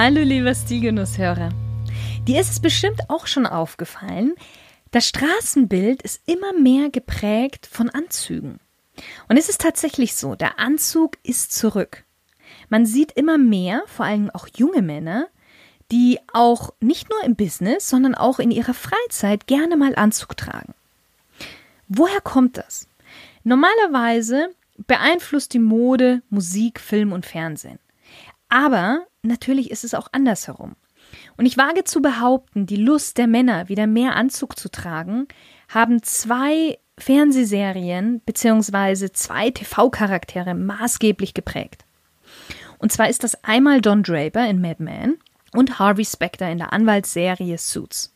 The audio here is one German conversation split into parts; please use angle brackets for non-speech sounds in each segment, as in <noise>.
Hallo lieber Stilgenusshörer. Dir ist es bestimmt auch schon aufgefallen, das Straßenbild ist immer mehr geprägt von Anzügen. Und es ist tatsächlich so, der Anzug ist zurück. Man sieht immer mehr, vor allem auch junge Männer, die auch nicht nur im Business, sondern auch in ihrer Freizeit gerne mal Anzug tragen. Woher kommt das? Normalerweise beeinflusst die Mode Musik, Film und Fernsehen. Aber natürlich ist es auch andersherum. Und ich wage zu behaupten, die Lust der Männer, wieder mehr Anzug zu tragen, haben zwei Fernsehserien bzw. zwei TV-Charaktere maßgeblich geprägt. Und zwar ist das einmal Don Draper in Mad Men und Harvey Specter in der Anwaltsserie Suits.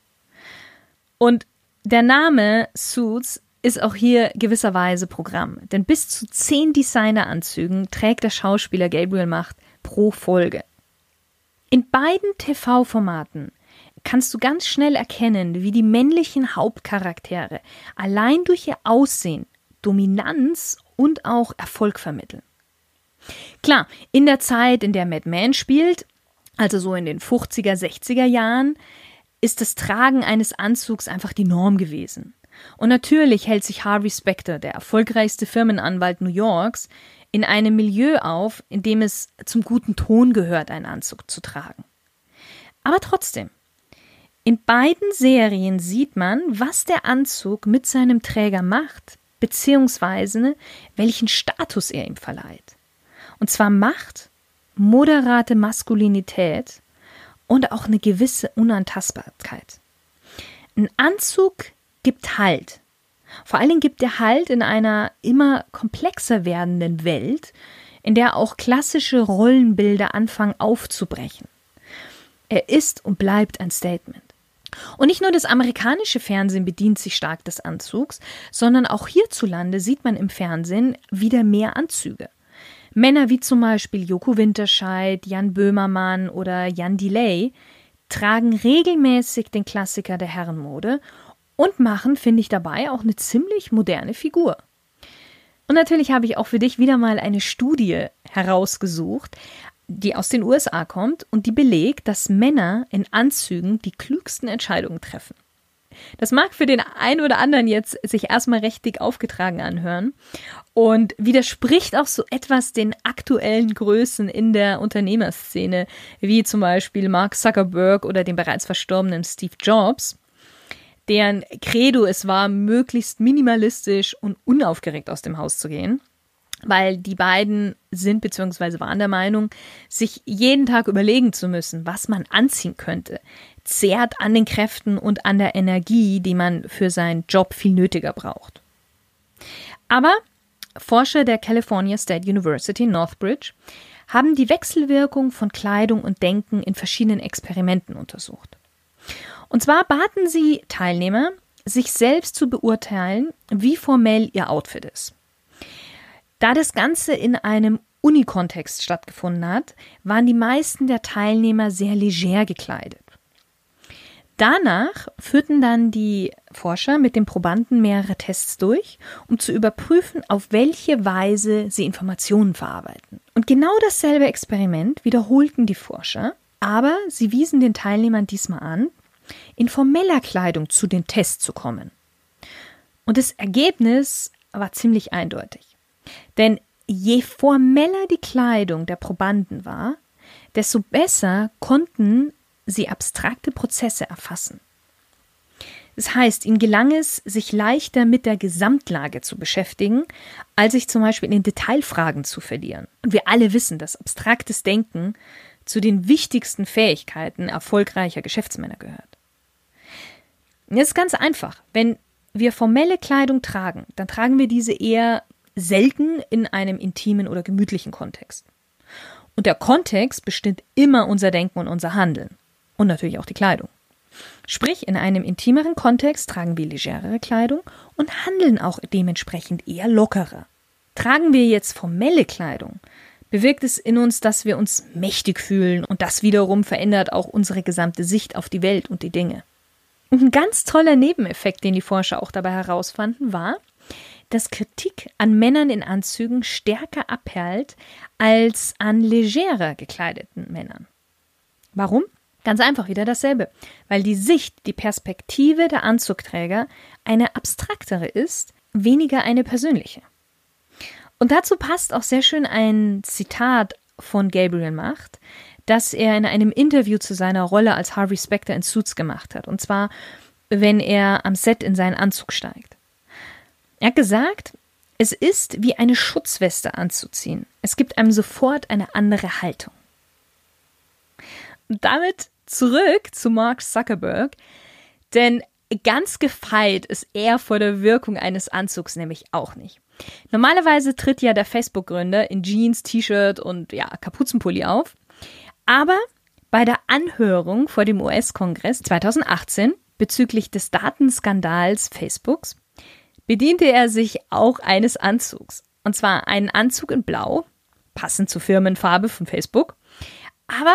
Und der Name Suits ist auch hier gewisserweise Programm, denn bis zu zehn Designeranzügen trägt der Schauspieler Gabriel Macht pro Folge. In beiden TV-Formaten kannst du ganz schnell erkennen, wie die männlichen Hauptcharaktere allein durch ihr Aussehen Dominanz und auch Erfolg vermitteln. Klar, in der Zeit, in der Mad Men spielt, also so in den 50er, 60er Jahren, ist das Tragen eines Anzugs einfach die Norm gewesen. Und natürlich hält sich Harvey Specter, der erfolgreichste Firmenanwalt New Yorks, in einem Milieu auf, in dem es zum guten Ton gehört, einen Anzug zu tragen. Aber trotzdem, in beiden Serien sieht man, was der Anzug mit seinem Träger macht, beziehungsweise welchen Status er ihm verleiht. Und zwar Macht, moderate Maskulinität und auch eine gewisse Unantastbarkeit. Ein Anzug gibt Halt. Vor allen Dingen gibt er Halt in einer immer komplexer werdenden Welt, in der auch klassische Rollenbilder anfangen aufzubrechen. Er ist und bleibt ein Statement. Und nicht nur das amerikanische Fernsehen bedient sich stark des Anzugs, sondern auch hierzulande sieht man im Fernsehen wieder mehr Anzüge. Männer wie zum Beispiel Joko Winterscheid, Jan Böhmermann oder Jan Delay tragen regelmäßig den Klassiker der Herrenmode und machen, finde ich dabei, auch eine ziemlich moderne Figur. Und natürlich habe ich auch für dich wieder mal eine Studie herausgesucht, die aus den USA kommt und die belegt, dass Männer in Anzügen die klügsten Entscheidungen treffen. Das mag für den einen oder anderen jetzt sich erstmal richtig aufgetragen anhören und widerspricht auch so etwas den aktuellen Größen in der Unternehmerszene, wie zum Beispiel Mark Zuckerberg oder dem bereits verstorbenen Steve Jobs deren Credo es war, möglichst minimalistisch und unaufgeregt aus dem Haus zu gehen. Weil die beiden sind bzw. waren der Meinung, sich jeden Tag überlegen zu müssen, was man anziehen könnte, zehrt an den Kräften und an der Energie, die man für seinen Job viel nötiger braucht. Aber Forscher der California State University Northbridge haben die Wechselwirkung von Kleidung und Denken in verschiedenen Experimenten untersucht. Und zwar baten sie Teilnehmer, sich selbst zu beurteilen, wie formell ihr Outfit ist. Da das Ganze in einem Unikontext stattgefunden hat, waren die meisten der Teilnehmer sehr leger gekleidet. Danach führten dann die Forscher mit den Probanden mehrere Tests durch, um zu überprüfen, auf welche Weise sie Informationen verarbeiten. Und genau dasselbe Experiment wiederholten die Forscher, aber sie wiesen den Teilnehmern diesmal an, in formeller Kleidung zu den Tests zu kommen. Und das Ergebnis war ziemlich eindeutig. Denn je formeller die Kleidung der Probanden war, desto besser konnten sie abstrakte Prozesse erfassen. Das heißt, ihnen gelang es, sich leichter mit der Gesamtlage zu beschäftigen, als sich zum Beispiel in Detailfragen zu verlieren. Und wir alle wissen, dass abstraktes Denken zu den wichtigsten Fähigkeiten erfolgreicher Geschäftsmänner gehört. Es ist ganz einfach. Wenn wir formelle Kleidung tragen, dann tragen wir diese eher selten in einem intimen oder gemütlichen Kontext. Und der Kontext bestimmt immer unser Denken und unser Handeln. und natürlich auch die Kleidung. Sprich, in einem intimeren Kontext tragen wir legerere Kleidung und handeln auch dementsprechend eher lockerer. Tragen wir jetzt formelle Kleidung, bewirkt es in uns, dass wir uns mächtig fühlen und das wiederum verändert auch unsere gesamte Sicht auf die Welt und die Dinge. Und ein ganz toller Nebeneffekt, den die Forscher auch dabei herausfanden, war, dass Kritik an Männern in Anzügen stärker abperlt als an legerer gekleideten Männern. Warum? Ganz einfach wieder dasselbe, weil die Sicht, die Perspektive der Anzugträger eine abstraktere ist, weniger eine persönliche. Und dazu passt auch sehr schön ein Zitat von Gabriel Macht, das er in einem Interview zu seiner Rolle als Harvey Specter in Suits gemacht hat. Und zwar, wenn er am Set in seinen Anzug steigt. Er hat gesagt, es ist wie eine Schutzweste anzuziehen. Es gibt einem sofort eine andere Haltung. Und damit zurück zu Mark Zuckerberg, denn ganz gefeit ist er vor der Wirkung eines Anzugs nämlich auch nicht. Normalerweise tritt ja der Facebook-Gründer in Jeans, T-Shirt und ja, Kapuzenpulli auf. Aber bei der Anhörung vor dem US-Kongress 2018 bezüglich des Datenskandals Facebooks bediente er sich auch eines Anzugs. Und zwar einen Anzug in Blau, passend zur Firmenfarbe von Facebook, aber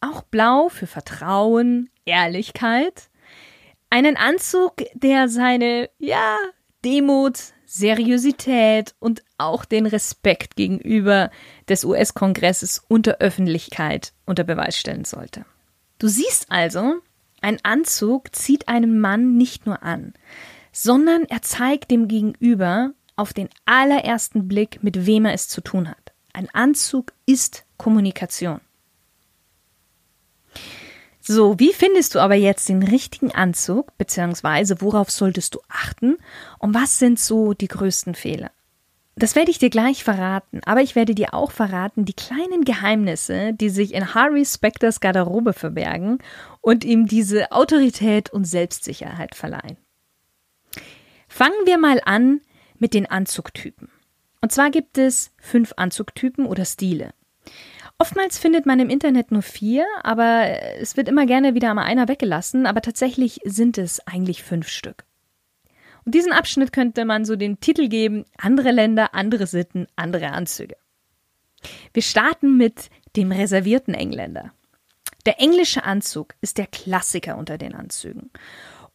auch Blau für Vertrauen, Ehrlichkeit. Einen Anzug, der seine, ja, Demut, Seriosität und auch den Respekt gegenüber des US-Kongresses und der Öffentlichkeit unter Beweis stellen sollte. Du siehst also, ein Anzug zieht einen Mann nicht nur an, sondern er zeigt dem Gegenüber auf den allerersten Blick, mit wem er es zu tun hat. Ein Anzug ist Kommunikation. So, wie findest du aber jetzt den richtigen Anzug, beziehungsweise worauf solltest du achten und was sind so die größten Fehler? Das werde ich dir gleich verraten, aber ich werde dir auch verraten die kleinen Geheimnisse, die sich in Harvey Specters Garderobe verbergen und ihm diese Autorität und Selbstsicherheit verleihen. Fangen wir mal an mit den Anzugtypen. Und zwar gibt es fünf Anzugtypen oder Stile. Oftmals findet man im Internet nur vier, aber es wird immer gerne wieder mal einer weggelassen, aber tatsächlich sind es eigentlich fünf Stück. Und diesen Abschnitt könnte man so den Titel geben, andere Länder, andere Sitten, andere Anzüge. Wir starten mit dem reservierten Engländer. Der englische Anzug ist der Klassiker unter den Anzügen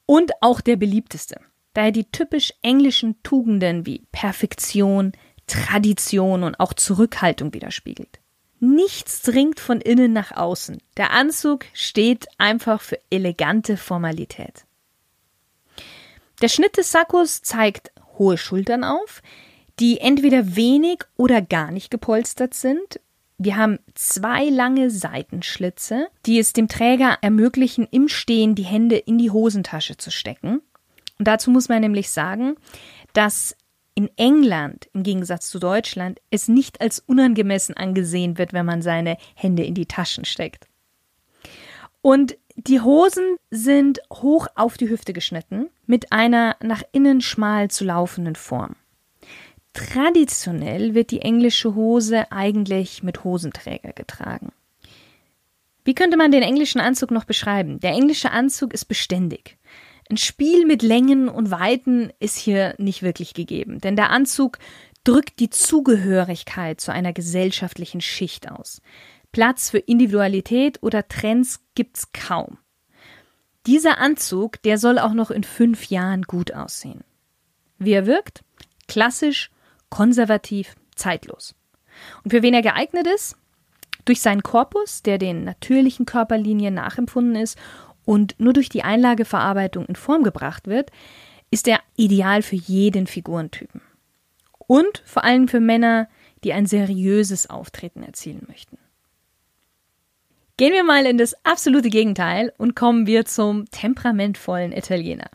und auch der beliebteste, da er die typisch englischen Tugenden wie Perfektion, Tradition und auch Zurückhaltung widerspiegelt. Nichts dringt von innen nach außen. Der Anzug steht einfach für elegante Formalität. Der Schnitt des Sakkos zeigt hohe Schultern auf, die entweder wenig oder gar nicht gepolstert sind. Wir haben zwei lange Seitenschlitze, die es dem Träger ermöglichen, im Stehen die Hände in die Hosentasche zu stecken. Und dazu muss man nämlich sagen, dass in England, im Gegensatz zu Deutschland, es nicht als unangemessen angesehen wird, wenn man seine Hände in die Taschen steckt. Und die Hosen sind hoch auf die Hüfte geschnitten, mit einer nach innen schmal zu laufenden Form. Traditionell wird die englische Hose eigentlich mit Hosenträger getragen. Wie könnte man den englischen Anzug noch beschreiben? Der englische Anzug ist beständig. Ein Spiel mit Längen und Weiten ist hier nicht wirklich gegeben, denn der Anzug drückt die Zugehörigkeit zu einer gesellschaftlichen Schicht aus. Platz für Individualität oder Trends gibt's kaum. Dieser Anzug, der soll auch noch in fünf Jahren gut aussehen. Wie er wirkt? Klassisch, konservativ, zeitlos. Und für wen er geeignet ist? Durch seinen Korpus, der den natürlichen Körperlinien nachempfunden ist und nur durch die Einlageverarbeitung in Form gebracht wird, ist er ideal für jeden Figurentypen. Und vor allem für Männer, die ein seriöses Auftreten erzielen möchten. Gehen wir mal in das absolute Gegenteil und kommen wir zum temperamentvollen Italiener.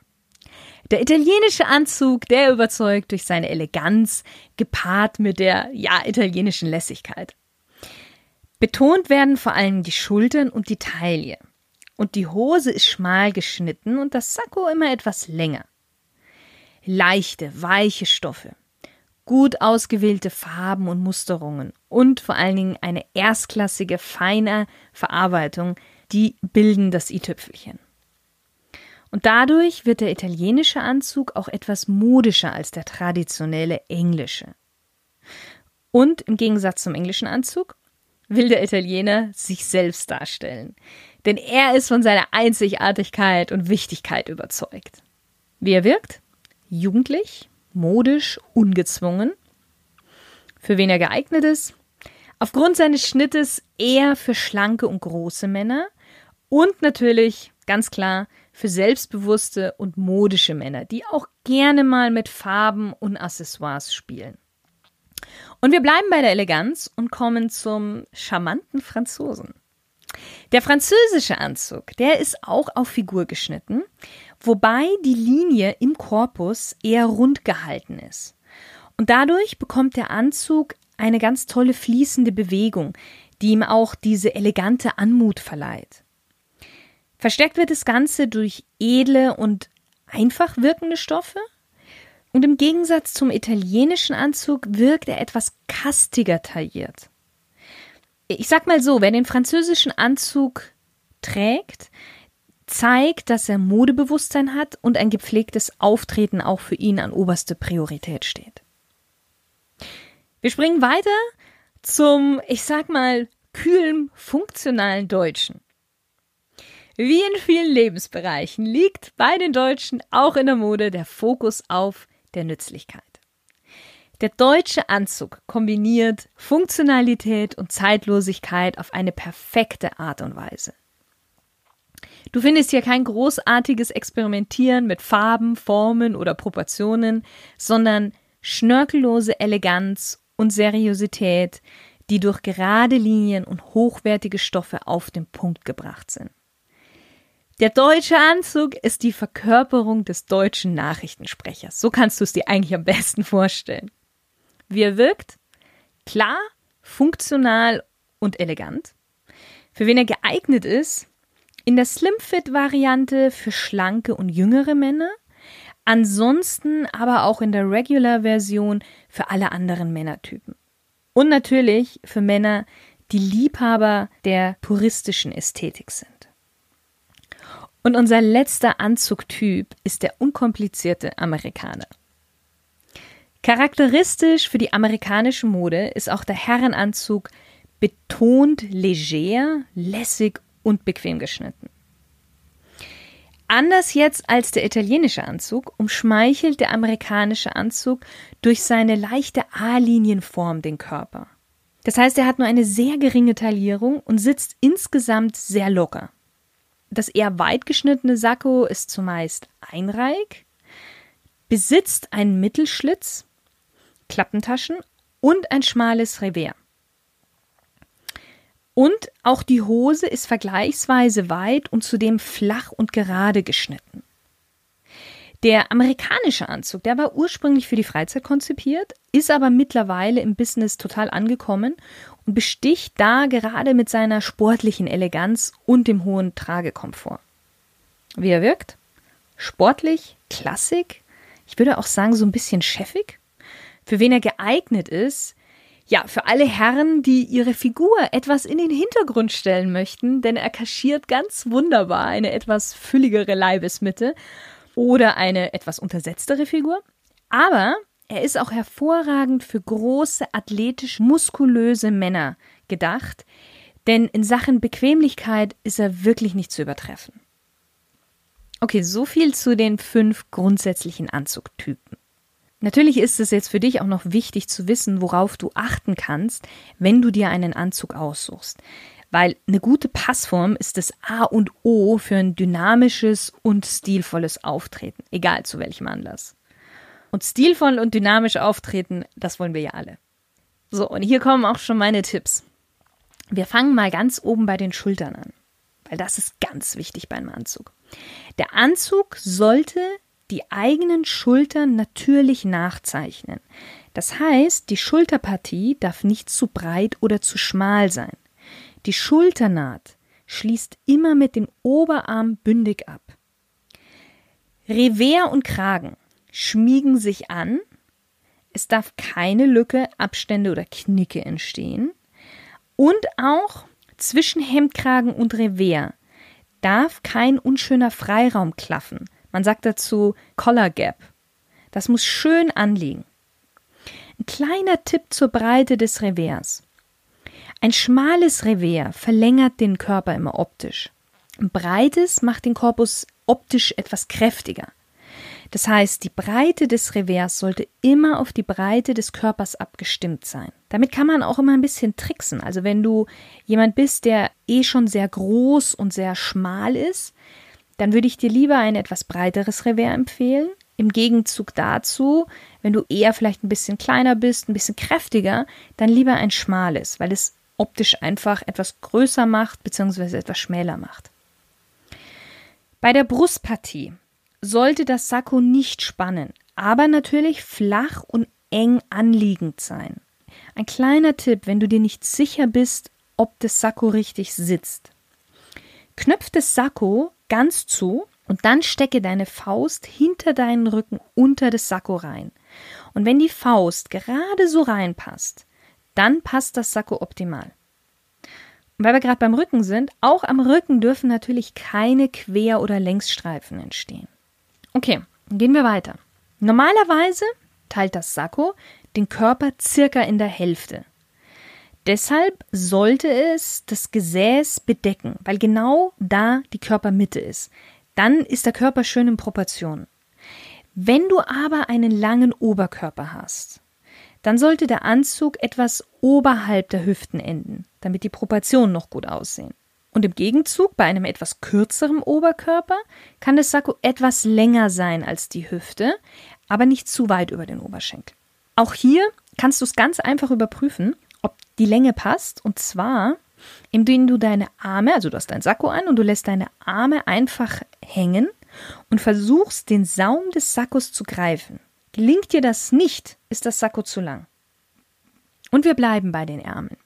Der italienische Anzug, der überzeugt durch seine Eleganz, gepaart mit der, ja, italienischen Lässigkeit. Betont werden vor allem die Schultern und die Taille und die Hose ist schmal geschnitten und das Sakko immer etwas länger. Leichte, weiche Stoffe, gut ausgewählte Farben und Musterungen und vor allen Dingen eine erstklassige, feine Verarbeitung, die bilden das i-Tüpfelchen. Und dadurch wird der italienische Anzug auch etwas modischer als der traditionelle englische. Und im Gegensatz zum englischen Anzug will der Italiener sich selbst darstellen. Denn er ist von seiner Einzigartigkeit und Wichtigkeit überzeugt. Wie er wirkt? Jugendlich, modisch, ungezwungen. Für wen er geeignet ist? Aufgrund seines Schnittes eher für schlanke und große Männer und natürlich, ganz klar, für selbstbewusste und modische Männer, die auch gerne mal mit Farben und Accessoires spielen. Und wir bleiben bei der Eleganz und kommen zum charmanten Franzosen. Der französische Anzug, der ist auch auf Figur geschnitten, wobei die Linie im Korpus eher rund gehalten ist. Und dadurch bekommt der Anzug eine ganz tolle fließende Bewegung, die ihm auch diese elegante Anmut verleiht. Verstärkt wird das Ganze durch edle und einfach wirkende Stoffe. Und im Gegensatz zum italienischen Anzug wirkt er etwas kastiger tailliert. Ich sag mal so, wer den französischen Anzug trägt, zeigt, dass er Modebewusstsein hat und ein gepflegtes Auftreten auch für ihn an oberste Priorität steht. Wir springen weiter zum, ich sag mal, kühlen, funktionalen Deutschen. Wie in vielen Lebensbereichen liegt bei den Deutschen auch in der Mode der Fokus auf der Nützlichkeit. Der deutsche Anzug kombiniert Funktionalität und Zeitlosigkeit auf eine perfekte Art und Weise. Du findest hier kein großartiges Experimentieren mit Farben, Formen oder Proportionen, sondern schnörkellose Eleganz und Seriosität, die durch gerade Linien und hochwertige Stoffe auf den Punkt gebracht sind. Der deutsche Anzug ist die Verkörperung des deutschen Nachrichtensprechers. So kannst du es dir eigentlich am besten vorstellen. Wie er wirkt? Klar, funktional und elegant. Für wen er geeignet ist? In der Slim-Fit-Variante für schlanke und jüngere Männer. Ansonsten aber auch in der Regular-Version für alle anderen Männertypen. Und natürlich für Männer, die Liebhaber der puristischen Ästhetik sind. Und unser letzter Anzugtyp ist der unkomplizierte Amerikaner. Charakteristisch für die amerikanische Mode ist auch der Herrenanzug betont leger, lässig und bequem geschnitten. Anders jetzt als der italienische Anzug umschmeichelt der amerikanische Anzug durch seine leichte A-Linienform den Körper. Das heißt, er hat nur eine sehr geringe Taillierung und sitzt insgesamt sehr locker. Das eher weit geschnittene Sakko ist zumeist einreihig, besitzt einen Mittelschlitz, Klappentaschen und ein schmales Revers. Und auch die Hose ist vergleichsweise weit und zudem flach und gerade geschnitten. Der amerikanische Anzug, der war ursprünglich für die Freizeit konzipiert, ist aber mittlerweile im Business total angekommen und besticht da gerade mit seiner sportlichen Eleganz und dem hohen Tragekomfort. Wie er wirkt? Sportlich, klassik, ich würde auch sagen so ein bisschen chefig. Für wen er geeignet ist? Ja, für alle Herren, die ihre Figur etwas in den Hintergrund stellen möchten, denn er kaschiert ganz wunderbar eine etwas fülligere Leibesmitte oder eine etwas untersetztere Figur. Aber er ist auch hervorragend für große, athletisch muskulöse Männer gedacht, denn in Sachen Bequemlichkeit ist er wirklich nicht zu übertreffen. Okay, so viel zu den fünf grundsätzlichen Anzugtypen. Natürlich ist es jetzt für dich auch noch wichtig zu wissen, worauf du achten kannst, wenn du dir einen Anzug aussuchst weil eine gute Passform ist das A und O für ein dynamisches und stilvolles Auftreten, egal zu welchem Anlass. Und stilvoll und dynamisch auftreten, das wollen wir ja alle. So, und hier kommen auch schon meine Tipps. Wir fangen mal ganz oben bei den Schultern an, weil das ist ganz wichtig beim Anzug. Der Anzug sollte die eigenen Schultern natürlich nachzeichnen. Das heißt, die Schulterpartie darf nicht zu breit oder zu schmal sein. Die Schulternaht schließt immer mit dem Oberarm bündig ab. Revers und Kragen schmiegen sich an. Es darf keine Lücke, Abstände oder Knicke entstehen. Und auch zwischen Hemdkragen und Revers darf kein unschöner Freiraum klaffen. Man sagt dazu Collar Gap. Das muss schön anliegen. Ein kleiner Tipp zur Breite des Revers. Ein schmales Revers verlängert den Körper immer optisch. Ein breites macht den Korpus optisch etwas kräftiger. Das heißt, die Breite des Revers sollte immer auf die Breite des Körpers abgestimmt sein. Damit kann man auch immer ein bisschen tricksen. Also wenn du jemand bist, der eh schon sehr groß und sehr schmal ist, dann würde ich dir lieber ein etwas breiteres Revers empfehlen. Im Gegenzug dazu, wenn du eher vielleicht ein bisschen kleiner bist, ein bisschen kräftiger, dann lieber ein schmales, weil es optisch einfach etwas größer macht bzw. etwas schmäler macht. Bei der Brustpartie sollte das Sakko nicht spannen, aber natürlich flach und eng anliegend sein. Ein kleiner Tipp, wenn du dir nicht sicher bist, ob das Sakko richtig sitzt. Knöpf das Sakko ganz zu und dann stecke deine Faust hinter deinen Rücken unter das Sakko rein. Und wenn die Faust gerade so reinpasst, dann passt das Sakko optimal. Und weil wir gerade beim Rücken sind, auch am Rücken dürfen natürlich keine Quer- oder Längsstreifen entstehen. Okay, gehen wir weiter. Normalerweise teilt das Sakko den Körper circa in der Hälfte. Deshalb sollte es das Gesäß bedecken, weil genau da die Körpermitte ist. Dann ist der Körper schön in Proportion. Wenn du aber einen langen Oberkörper hast, dann sollte der Anzug etwas oberhalb der Hüften enden, damit die Proportionen noch gut aussehen. Und im Gegenzug, bei einem etwas kürzeren Oberkörper, kann das Sakko etwas länger sein als die Hüfte, aber nicht zu weit über den Oberschenkel. Auch hier kannst du es ganz einfach überprüfen, die Länge passt. Und zwar, indem du deine Arme, also du hast dein Sakko an und du lässt deine Arme einfach hängen und versuchst, den Saum des Sakkos zu greifen. Gelingt dir das nicht, ist das Sakko zu lang. Und wir bleiben bei den Ärmeln.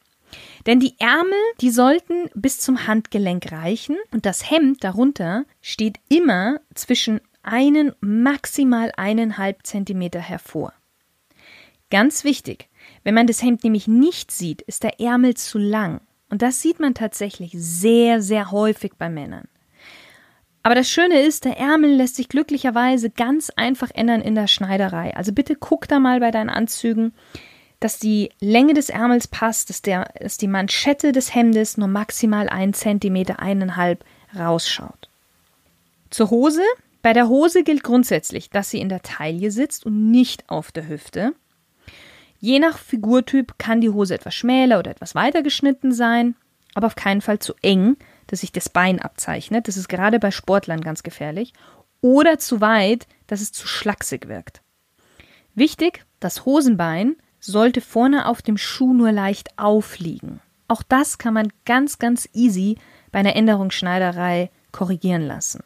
Denn die Ärmel, die sollten bis zum Handgelenk reichen und das Hemd darunter steht immer zwischen einen, maximal eineinhalb Zentimeter hervor. Ganz wichtig, wenn man das Hemd nämlich nicht sieht, ist der Ärmel zu lang. Und das sieht man tatsächlich sehr, sehr häufig bei Männern. Aber das Schöne ist, der Ärmel lässt sich glücklicherweise ganz einfach ändern in der Schneiderei. Also bitte guck da mal bei deinen Anzügen, dass die Länge des Ärmels passt, dass, der, dass die Manschette des Hemdes nur maximal ein Zentimeter, eineinhalb rausschaut. Zur Hose. Bei der Hose gilt grundsätzlich, dass sie in der Taille sitzt und nicht auf der Hüfte. Je nach Figurtyp kann die Hose etwas schmäler oder etwas weiter geschnitten sein, aber auf keinen Fall zu eng, dass sich das Bein abzeichnet. Das ist gerade bei Sportlern ganz gefährlich. Oder zu weit, dass es zu schlaksig wirkt. Wichtig, das Hosenbein sollte vorne auf dem Schuh nur leicht aufliegen. Auch das kann man ganz, ganz easy bei einer Änderungsschneiderei korrigieren lassen.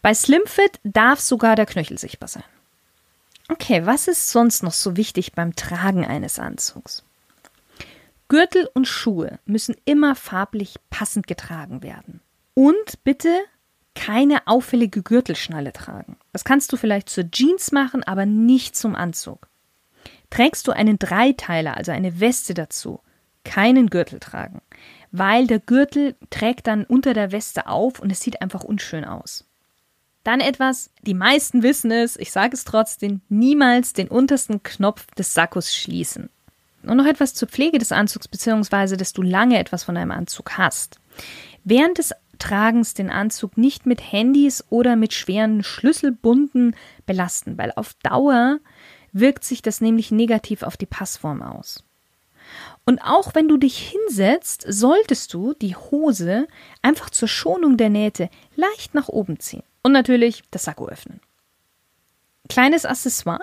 Bei Slimfit darf sogar der Knöchel sichtbar sein. Okay, was ist sonst noch so wichtig beim Tragen eines Anzugs? Gürtel und Schuhe müssen immer farblich passend getragen werden. Und bitte keine auffällige Gürtelschnalle tragen. Das kannst du vielleicht zur Jeans machen, aber nicht zum Anzug. Trägst du einen Dreiteiler, also eine Weste dazu, keinen Gürtel tragen, weil der Gürtel trägt dann unter der Weste auf und es sieht einfach unschön aus. Dann etwas, die meisten wissen es, ich sage es trotzdem, niemals den untersten Knopf des Sakkos schließen. Und noch etwas zur Pflege des Anzugs, beziehungsweise, dass du lange etwas von deinem Anzug hast. Während des Tragens den Anzug nicht mit Handys oder mit schweren Schlüsselbunden belasten, weil auf Dauer wirkt sich das nämlich negativ auf die Passform aus. Und auch wenn du dich hinsetzt, solltest du die Hose einfach zur Schonung der Nähte leicht nach oben ziehen. Und natürlich das Sakko öffnen. Kleines Accessoire.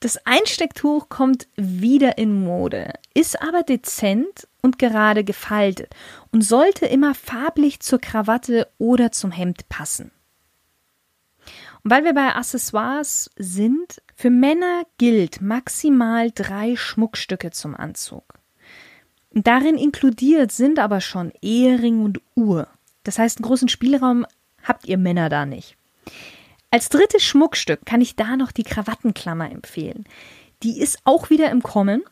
Das Einstecktuch kommt wieder in Mode, ist aber dezent und gerade gefaltet und sollte immer farblich zur Krawatte oder zum Hemd passen. Und weil wir bei Accessoires sind, für Männer gilt maximal drei Schmuckstücke zum Anzug. Darin inkludiert sind aber schon Ehering und Uhr. Das heißt, einen großen Spielraum habt ihr Männer da nicht. Als drittes Schmuckstück kann ich da noch die Krawattenklammer empfehlen. die ist auch wieder im Kommen.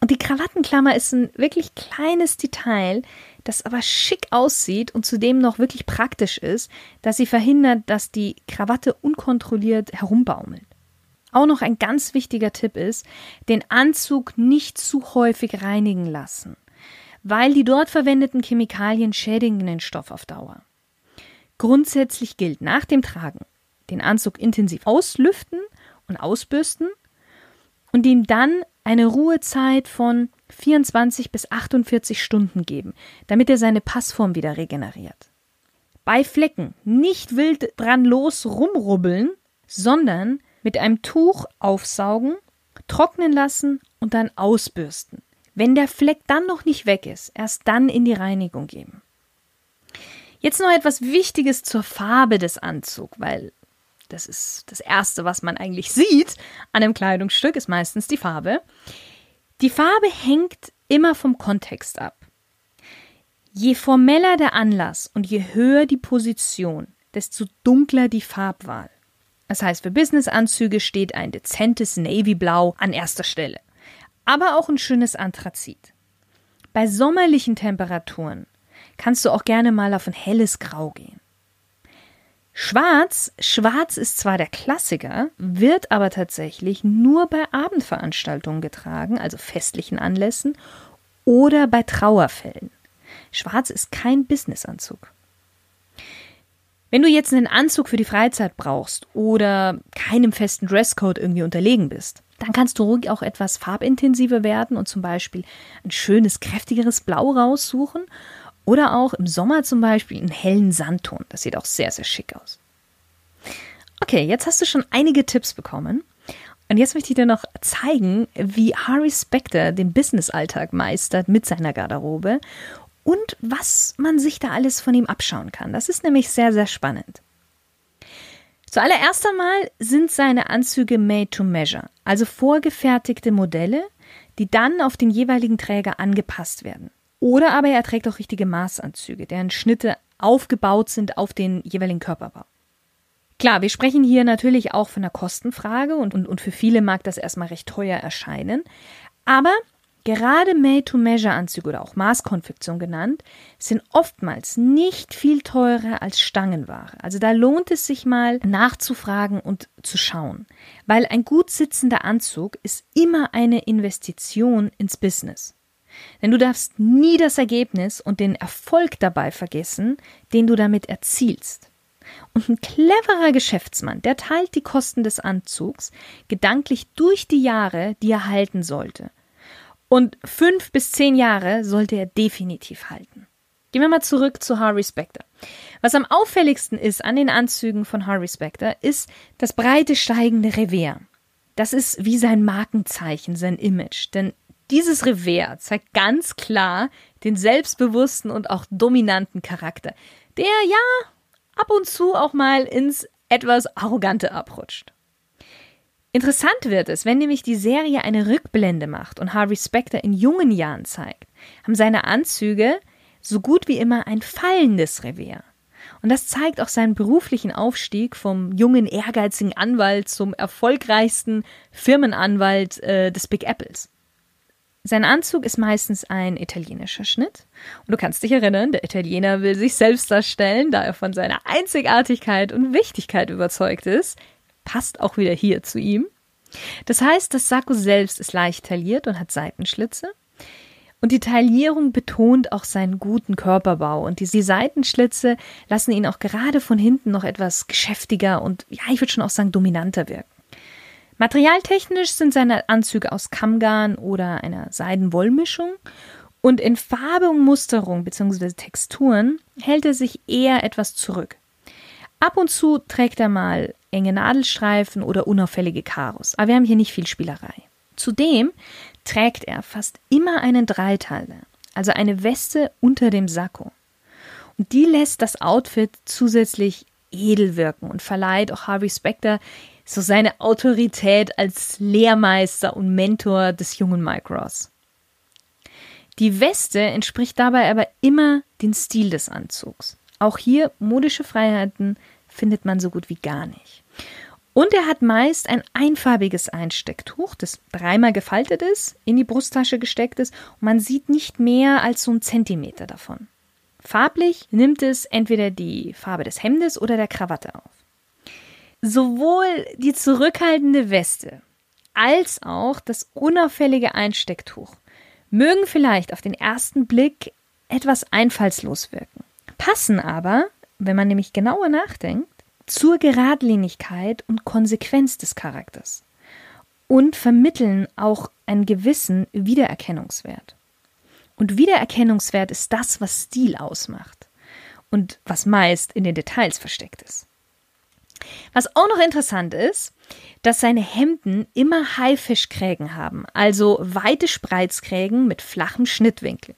Und die Krawattenklammer ist ein wirklich kleines Detail, das aber schick aussieht und zudem noch wirklich praktisch ist, dass sie verhindert, dass die Krawatte unkontrolliert herumbaumelt. Auch noch ein ganz wichtiger Tipp ist, den Anzug nicht zu häufig reinigen lassen, weil die dort verwendeten Chemikalien schädigen den Stoff auf Dauer. Grundsätzlich gilt nach dem Tragen den Anzug intensiv auslüften und ausbürsten und ihm dann eine Ruhezeit von 24 bis 48 Stunden geben, damit er seine Passform wieder regeneriert. Bei Flecken nicht wild dran los rumrubbeln, sondern mit einem Tuch aufsaugen, trocknen lassen und dann ausbürsten. Wenn der Fleck dann noch nicht weg ist, erst dann in die Reinigung geben. Jetzt noch etwas Wichtiges zur Farbe des Anzugs, weil das ist das Erste, was man eigentlich sieht an einem Kleidungsstück, ist meistens die Farbe. Die Farbe hängt immer vom Kontext ab. Je formeller der Anlass und je höher die Position, desto dunkler die Farbwahl. Das heißt, für Businessanzüge steht ein dezentes Navyblau an erster Stelle, aber auch ein schönes Anthrazit. Bei sommerlichen Temperaturen kannst du auch gerne mal auf ein helles Grau gehen. Schwarz, schwarz ist zwar der Klassiker, wird aber tatsächlich nur bei Abendveranstaltungen getragen, also festlichen Anlässen oder bei Trauerfällen. Schwarz ist kein Businessanzug. Wenn du jetzt einen Anzug für die Freizeit brauchst oder keinem festen Dresscode irgendwie unterlegen bist, dann kannst du ruhig auch etwas farbintensiver werden und zum Beispiel ein schönes, kräftigeres Blau raussuchen oder auch im Sommer zum Beispiel einen hellen Sandton. Das sieht auch sehr, sehr schick aus. Okay, jetzt hast du schon einige Tipps bekommen. Und jetzt möchte ich dir noch zeigen, wie Harry Specter den Business-Alltag meistert mit seiner Garderobe und was man sich da alles von ihm abschauen kann. Das ist nämlich sehr, sehr spannend. Zuallererst einmal sind seine Anzüge made to measure, also vorgefertigte Modelle, die dann auf den jeweiligen Träger angepasst werden. Oder aber er trägt auch richtige Maßanzüge, deren Schnitte aufgebaut sind auf den jeweiligen Körperbau. Klar, wir sprechen hier natürlich auch von einer Kostenfrage und, und, und für viele mag das erstmal recht teuer erscheinen. Aber Gerade Made-to-Measure-Anzüge oder auch Maßkonfektion genannt, sind oftmals nicht viel teurer als Stangenware. Also da lohnt es sich mal nachzufragen und zu schauen, weil ein gut sitzender Anzug ist immer eine Investition ins Business. Denn du darfst nie das Ergebnis und den Erfolg dabei vergessen, den du damit erzielst. Und ein cleverer Geschäftsmann, der teilt die Kosten des Anzugs gedanklich durch die Jahre, die er halten sollte und fünf bis zehn Jahre sollte er definitiv halten. Gehen wir mal zurück zu Harvey Specter. Was am auffälligsten ist an den Anzügen von Harvey Specter, ist das breite steigende Revers. Das ist wie sein Markenzeichen, sein Image. Denn dieses Revers zeigt ganz klar den selbstbewussten und auch dominanten Charakter, der ja ab und zu auch mal ins etwas Arrogante abrutscht. Interessant wird es, wenn nämlich die Serie eine Rückblende macht und Harvey Specter in jungen Jahren zeigt, haben seine Anzüge so gut wie immer ein fallendes Revier. Und das zeigt auch seinen beruflichen Aufstieg vom jungen, ehrgeizigen Anwalt zum erfolgreichsten Firmenanwalt äh, des Big Apples. Sein Anzug ist meistens ein italienischer Schnitt. Und du kannst dich erinnern, der Italiener will sich selbst darstellen, da er von seiner Einzigartigkeit und Wichtigkeit überzeugt ist passt auch wieder hier zu ihm. Das heißt, das Sakko selbst ist leicht tailliert und hat Seitenschlitze. Und die Taillierung betont auch seinen guten Körperbau. Und die, Seitenschlitze lassen ihn auch gerade von hinten noch etwas geschäftiger und, ja, ich würde schon auch sagen, dominanter wirken. Materialtechnisch sind seine Anzüge aus Kammgarn oder einer Seidenwollmischung. Und in Farbe und Musterung bzw. Texturen hält er sich eher etwas zurück. Ab und zu trägt er mal enge Nadelstreifen oder unauffällige Karos. Aber wir haben hier nicht viel Spielerei. Zudem trägt er fast immer einen Dreiteiler, also eine Weste unter dem Sakko. Und die lässt das Outfit zusätzlich edel wirken und verleiht auch Harvey Specter so seine Autorität als Lehrmeister und Mentor des jungen Mike Ross. Die Weste entspricht dabei aber immer den Stil des Anzugs. Auch hier modische Freiheiten findet man so gut wie gar nicht. Und er hat meist ein einfarbiges Einstecktuch, das dreimal gefaltet ist, in die Brusttasche gesteckt ist und man sieht nicht mehr als so einen Zentimeter davon. Farblich nimmt es entweder die Farbe des Hemdes oder der Krawatte auf. Sowohl die zurückhaltende Weste als auch das unauffällige Einstecktuch mögen vielleicht auf den ersten Blick etwas einfallslos wirken, passen aber, wenn man nämlich genauer nachdenkt, zur Geradlinigkeit und Konsequenz des Charakters und vermitteln auch einen gewissen Wiedererkennungswert. Und Wiedererkennungswert ist das, was Stil ausmacht und was meist in den Details versteckt ist. Was auch noch interessant ist, dass seine Hemden immer Haifischkrägen haben, also weite Spreizkrägen mit flachem Schnittwinkel.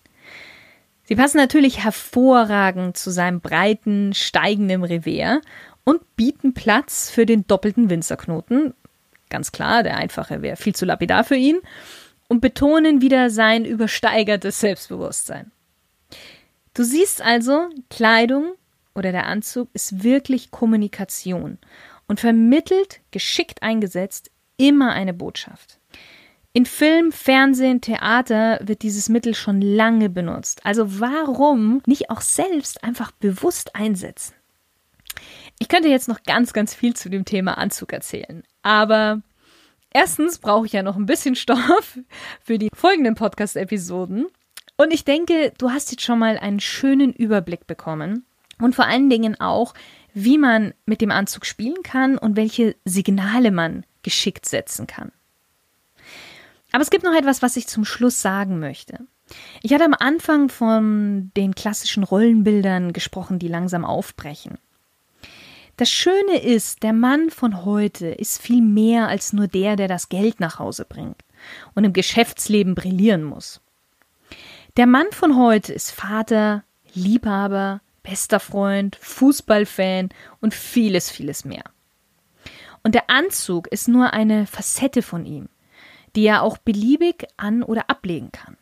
Sie passen natürlich hervorragend zu seinem breiten, steigenden Revers und bieten Platz für den doppelten Winzerknoten. Ganz klar, der einfache wäre viel zu lapidar für ihn. Und betonen wieder sein übersteigertes Selbstbewusstsein. Du siehst also, Kleidung oder der Anzug ist wirklich Kommunikation und vermittelt, geschickt eingesetzt, immer eine Botschaft. In Film, Fernsehen, Theater wird dieses Mittel schon lange benutzt. Also warum nicht auch selbst einfach bewusst einsetzen? Ich könnte jetzt noch ganz, ganz viel zu dem Thema Anzug erzählen, aber erstens brauche ich ja noch ein bisschen Stoff für die folgenden Podcast-Episoden. Und ich denke, du hast jetzt schon mal einen schönen Überblick bekommen und vor allen Dingen auch, wie man mit dem Anzug spielen kann und welche Signale man geschickt setzen kann. Aber es gibt noch etwas, was ich zum Schluss sagen möchte. Ich hatte am Anfang von den klassischen Rollenbildern gesprochen, die langsam aufbrechen. Das Schöne ist, der Mann von heute ist viel mehr als nur der, der das Geld nach Hause bringt und im Geschäftsleben brillieren muss. Der Mann von heute ist Vater, Liebhaber, bester Freund, Fußballfan und vieles, vieles mehr. Und der Anzug ist nur eine Facette von ihm, die er auch beliebig an- oder ablegen kann.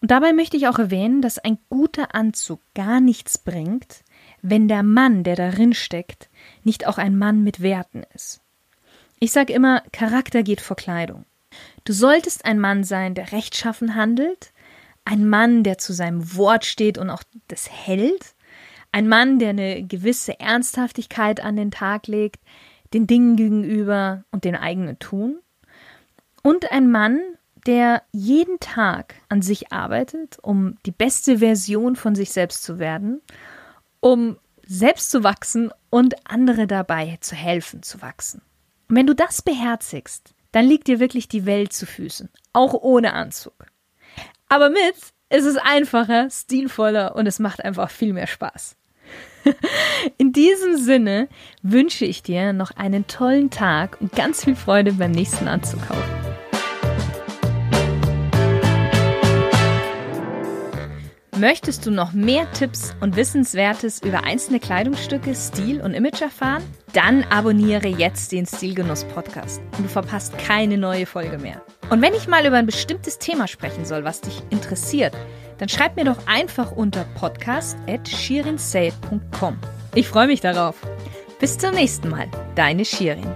Und dabei möchte ich auch erwähnen, dass ein guter Anzug gar nichts bringt, wenn der Mann, der darin steckt, nicht auch ein Mann mit Werten ist. Ich sage immer, Charakter geht vor Kleidung. Du solltest ein Mann sein, der rechtschaffen handelt, ein Mann, der zu seinem Wort steht und auch das hält, ein Mann, der eine gewisse Ernsthaftigkeit an den Tag legt, den Dingen gegenüber und den eigenen Tun. Und ein Mann, der jeden Tag an sich arbeitet, um die beste Version von sich selbst zu werden um selbst zu wachsen und andere dabei zu helfen zu wachsen. Und wenn du das beherzigst, dann liegt dir wirklich die Welt zu Füßen, auch ohne Anzug. Aber mit ist es einfacher, stilvoller und es macht einfach viel mehr Spaß. <laughs> In diesem Sinne wünsche ich dir noch einen tollen Tag und ganz viel Freude beim nächsten Anzugkauf. Möchtest du noch mehr Tipps und Wissenswertes über einzelne Kleidungsstücke, Stil und Image erfahren? Dann abonniere jetzt den Stilgenuss Podcast und du verpasst keine neue Folge mehr. Und wenn ich mal über ein bestimmtes Thema sprechen soll, was dich interessiert, dann schreib mir doch einfach unter podcast.shirinsay.com. Ich freue mich darauf. Bis zum nächsten Mal, deine Shirin.